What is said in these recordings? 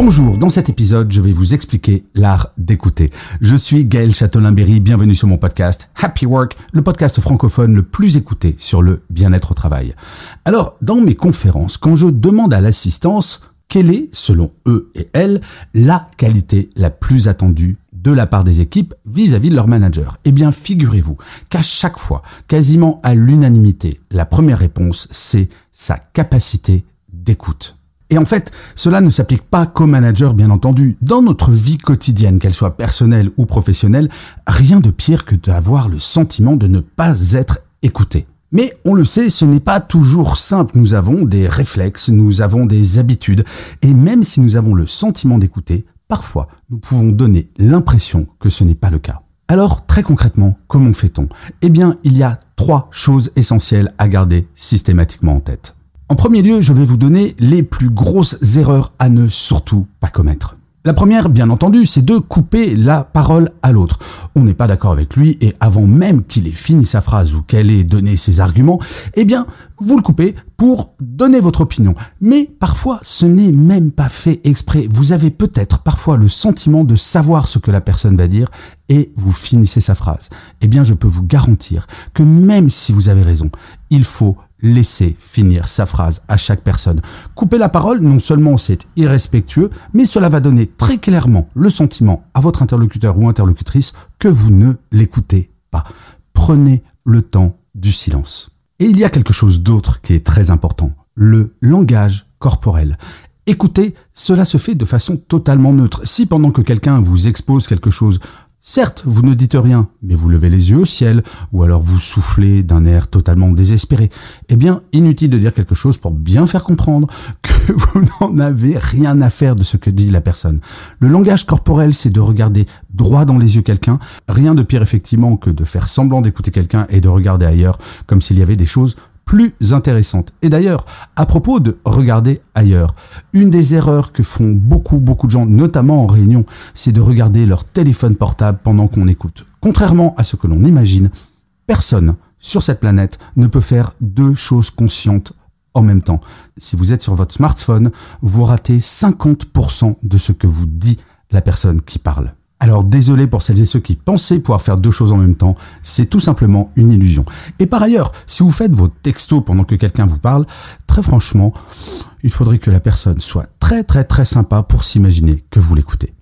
Bonjour, dans cet épisode, je vais vous expliquer l'art d'écouter. Je suis Gaël Châtelain-Berry, bienvenue sur mon podcast Happy Work, le podcast francophone le plus écouté sur le bien-être au travail. Alors, dans mes conférences, quand je demande à l'assistance quelle est, selon eux et elles, la qualité la plus attendue de la part des équipes vis-à-vis de leur manager Eh bien, figurez-vous qu'à chaque fois, quasiment à l'unanimité, la première réponse, c'est sa capacité d'écoute. Et en fait, cela ne s'applique pas qu'aux managers, bien entendu. Dans notre vie quotidienne, qu'elle soit personnelle ou professionnelle, rien de pire que d'avoir le sentiment de ne pas être écouté. Mais on le sait, ce n'est pas toujours simple. Nous avons des réflexes, nous avons des habitudes, et même si nous avons le sentiment d'écouter, parfois nous pouvons donner l'impression que ce n'est pas le cas. Alors, très concrètement, comment fait-on? Eh bien, il y a trois choses essentielles à garder systématiquement en tête. En premier lieu, je vais vous donner les plus grosses erreurs à ne surtout pas commettre. La première, bien entendu, c'est de couper la parole à l'autre. On n'est pas d'accord avec lui et avant même qu'il ait fini sa phrase ou qu'elle ait donné ses arguments, eh bien, vous le coupez pour donner votre opinion. Mais parfois, ce n'est même pas fait exprès. Vous avez peut-être parfois le sentiment de savoir ce que la personne va dire et vous finissez sa phrase. Eh bien, je peux vous garantir que même si vous avez raison, il faut laisser finir sa phrase à chaque personne. Couper la parole, non seulement c'est irrespectueux, mais cela va donner très clairement le sentiment à votre interlocuteur ou interlocutrice que vous ne l'écoutez pas. Prenez le temps du silence. Et il y a quelque chose d'autre qui est très important, le langage corporel. Écoutez, cela se fait de façon totalement neutre. Si pendant que quelqu'un vous expose quelque chose, Certes, vous ne dites rien, mais vous levez les yeux au ciel, ou alors vous soufflez d'un air totalement désespéré. Eh bien, inutile de dire quelque chose pour bien faire comprendre que vous n'en avez rien à faire de ce que dit la personne. Le langage corporel, c'est de regarder droit dans les yeux quelqu'un. Rien de pire effectivement que de faire semblant d'écouter quelqu'un et de regarder ailleurs comme s'il y avait des choses plus intéressante. Et d'ailleurs, à propos de regarder ailleurs, une des erreurs que font beaucoup beaucoup de gens, notamment en réunion, c'est de regarder leur téléphone portable pendant qu'on écoute. Contrairement à ce que l'on imagine, personne sur cette planète ne peut faire deux choses conscientes en même temps. Si vous êtes sur votre smartphone, vous ratez 50% de ce que vous dit la personne qui parle. Alors désolé pour celles et ceux qui pensaient pouvoir faire deux choses en même temps, c'est tout simplement une illusion. Et par ailleurs, si vous faites vos textos pendant que quelqu'un vous parle, très franchement, il faudrait que la personne soit très très très sympa pour s'imaginer que vous l'écoutez.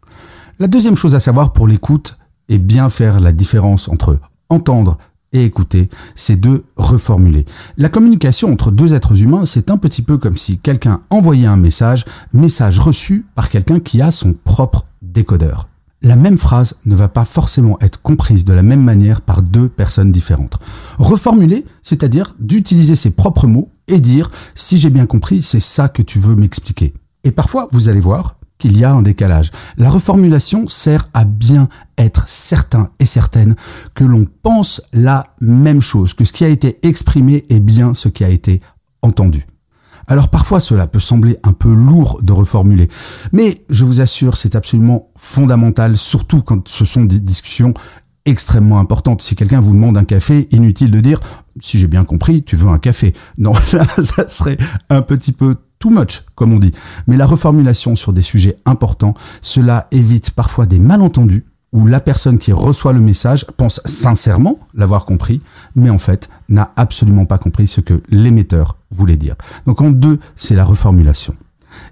La deuxième chose à savoir pour l'écoute et bien faire la différence entre entendre et écouter, c'est de reformuler. La communication entre deux êtres humains, c'est un petit peu comme si quelqu'un envoyait un message, message reçu par quelqu'un qui a son propre décodeur la même phrase ne va pas forcément être comprise de la même manière par deux personnes différentes. Reformuler, c'est-à-dire d'utiliser ses propres mots et dire si j'ai bien compris, c'est ça que tu veux m'expliquer. Et parfois, vous allez voir qu'il y a un décalage. La reformulation sert à bien être certain et certaine que l'on pense la même chose, que ce qui a été exprimé est bien ce qui a été entendu. Alors parfois cela peut sembler un peu lourd de reformuler, mais je vous assure c'est absolument fondamental, surtout quand ce sont des discussions extrêmement importantes. Si quelqu'un vous demande un café, inutile de dire si j'ai bien compris, tu veux un café. Non, là, ça serait un petit peu too much, comme on dit. Mais la reformulation sur des sujets importants, cela évite parfois des malentendus où la personne qui reçoit le message pense sincèrement l'avoir compris, mais en fait n'a absolument pas compris ce que l'émetteur voulait dire. Donc en deux, c'est la reformulation.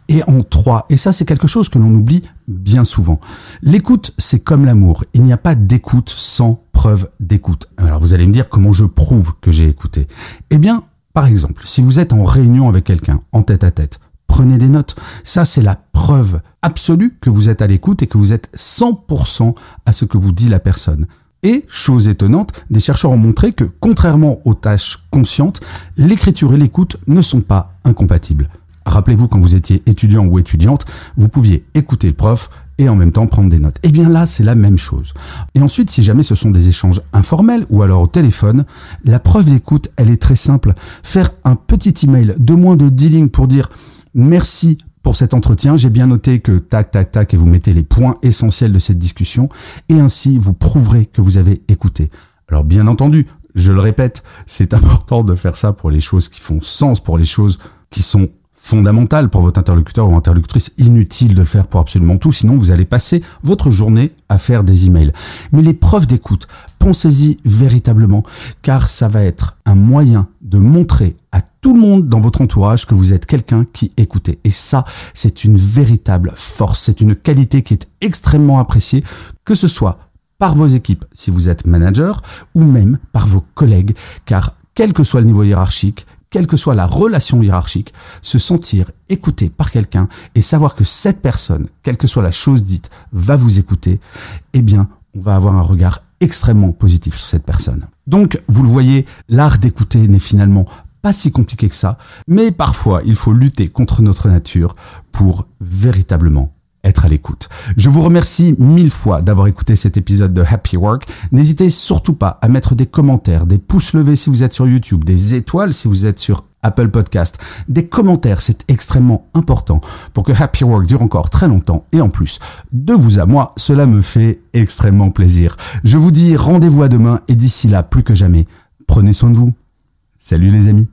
Et en trois, et ça c'est quelque chose que l'on oublie bien souvent, l'écoute c'est comme l'amour, il n'y a pas d'écoute sans preuve d'écoute. Alors vous allez me dire comment je prouve que j'ai écouté? Eh bien, par exemple, si vous êtes en réunion avec quelqu'un, en tête à tête, prenez des notes. Ça, c'est la preuve absolue que vous êtes à l'écoute et que vous êtes 100% à ce que vous dit la personne. Et, chose étonnante, des chercheurs ont montré que, contrairement aux tâches conscientes, l'écriture et l'écoute ne sont pas incompatibles. Rappelez-vous, quand vous étiez étudiant ou étudiante, vous pouviez écouter le prof et en même temps prendre des notes. Et eh bien là, c'est la même chose. Et ensuite, si jamais ce sont des échanges informels ou alors au téléphone, la preuve d'écoute, elle est très simple. Faire un petit email de moins de 10 lignes pour dire merci pour cet entretien, j'ai bien noté que tac, tac, tac, et vous mettez les points essentiels de cette discussion, et ainsi vous prouverez que vous avez écouté. Alors bien entendu, je le répète, c'est important de faire ça pour les choses qui font sens, pour les choses qui sont fondamentales pour votre interlocuteur ou interlocutrice, inutile de le faire pour absolument tout, sinon vous allez passer votre journée à faire des emails. Mais les preuves d'écoute, pensez-y véritablement, car ça va être un moyen de montrer à tout le monde dans votre entourage que vous êtes quelqu'un qui écoutez. Et ça, c'est une véritable force, c'est une qualité qui est extrêmement appréciée, que ce soit par vos équipes si vous êtes manager ou même par vos collègues, car quel que soit le niveau hiérarchique, quelle que soit la relation hiérarchique, se sentir écouté par quelqu'un et savoir que cette personne, quelle que soit la chose dite, va vous écouter, eh bien, on va avoir un regard extrêmement positif sur cette personne. Donc, vous le voyez, l'art d'écouter n'est finalement pas si compliqué que ça, mais parfois il faut lutter contre notre nature pour véritablement être à l'écoute. Je vous remercie mille fois d'avoir écouté cet épisode de Happy Work. N'hésitez surtout pas à mettre des commentaires, des pouces levés si vous êtes sur YouTube, des étoiles si vous êtes sur Apple Podcast. Des commentaires, c'est extrêmement important pour que Happy Work dure encore très longtemps. Et en plus, de vous à moi, cela me fait extrêmement plaisir. Je vous dis rendez-vous à demain et d'ici là, plus que jamais, prenez soin de vous. Salut les amis.